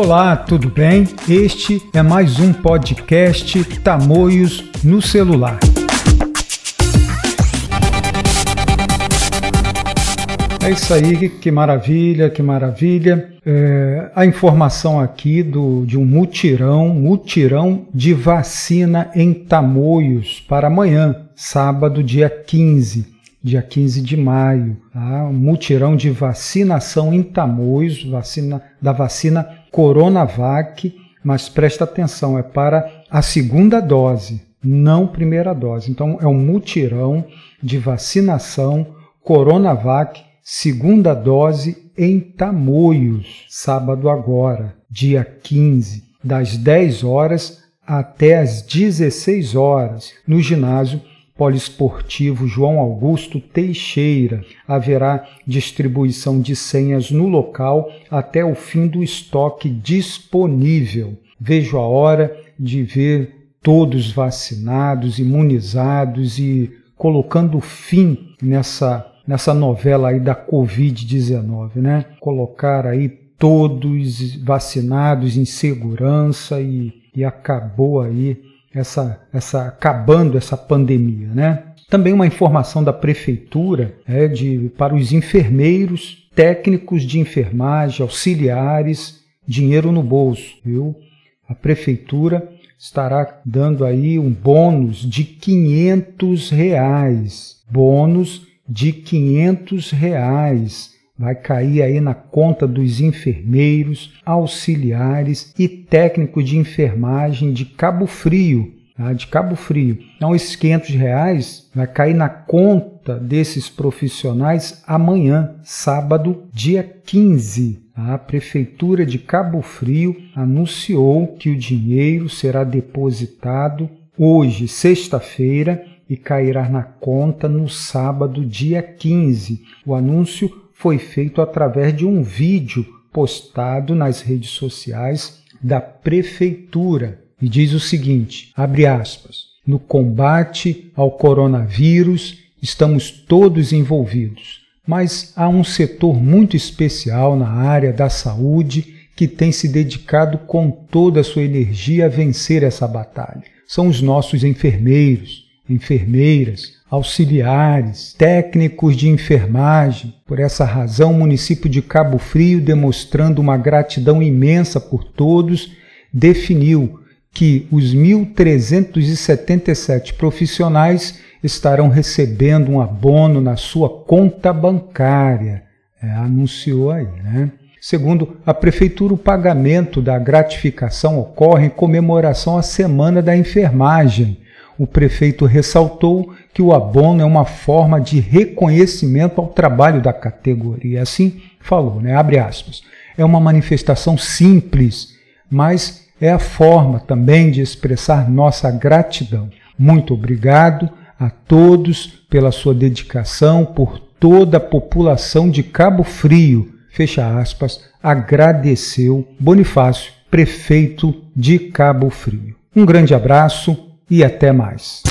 Olá, tudo bem? Este é mais um podcast Tamoios no celular. É isso aí, que maravilha, que maravilha. É, a informação aqui do, de um mutirão, mutirão de vacina em Tamoios para amanhã, sábado, dia 15, dia 15 de maio. Tá? Um mutirão de vacinação em Tamoios, vacina, da vacina Coronavac, mas presta atenção, é para a segunda dose, não primeira dose. Então é um mutirão de vacinação Coronavac segunda dose em Tamoios, sábado agora, dia 15, das 10 horas até as 16 horas, no ginásio Poliesportivo João Augusto Teixeira. Haverá distribuição de senhas no local até o fim do estoque disponível. Vejo a hora de ver todos vacinados, imunizados e colocando fim nessa nessa novela aí da Covid-19, né? Colocar aí todos vacinados em segurança e, e acabou aí essa, essa acabando essa pandemia, né? Também uma informação da prefeitura é, de, para os enfermeiros, técnicos de enfermagem, auxiliares, dinheiro no bolso, viu? A prefeitura estará dando aí um bônus de 500 reais, bônus de 500 reais. Vai cair aí na conta dos enfermeiros, auxiliares e técnicos de enfermagem de Cabo Frio, tá? de Cabo Frio. Então, esses 500 reais vai cair na conta desses profissionais amanhã, sábado, dia 15. A Prefeitura de Cabo Frio anunciou que o dinheiro será depositado hoje, sexta-feira, e cairá na conta no sábado, dia 15. O anúncio foi feito através de um vídeo postado nas redes sociais da prefeitura e diz o seguinte: abre aspas. No combate ao coronavírus estamos todos envolvidos, mas há um setor muito especial na área da saúde que tem se dedicado com toda a sua energia a vencer essa batalha. São os nossos enfermeiros, enfermeiras, auxiliares, técnicos de enfermagem. Por essa razão, o município de Cabo Frio, demonstrando uma gratidão imensa por todos, definiu que os 1.377 profissionais estarão recebendo um abono na sua conta bancária. É, anunciou aí, né? Segundo a Prefeitura, o pagamento da gratificação ocorre em comemoração à Semana da Enfermagem, o prefeito ressaltou que o abono é uma forma de reconhecimento ao trabalho da categoria. Assim falou, né? Abre aspas. É uma manifestação simples, mas é a forma também de expressar nossa gratidão. Muito obrigado a todos pela sua dedicação, por toda a população de Cabo Frio. Fecha aspas, agradeceu Bonifácio, prefeito de Cabo Frio. Um grande abraço e até mais.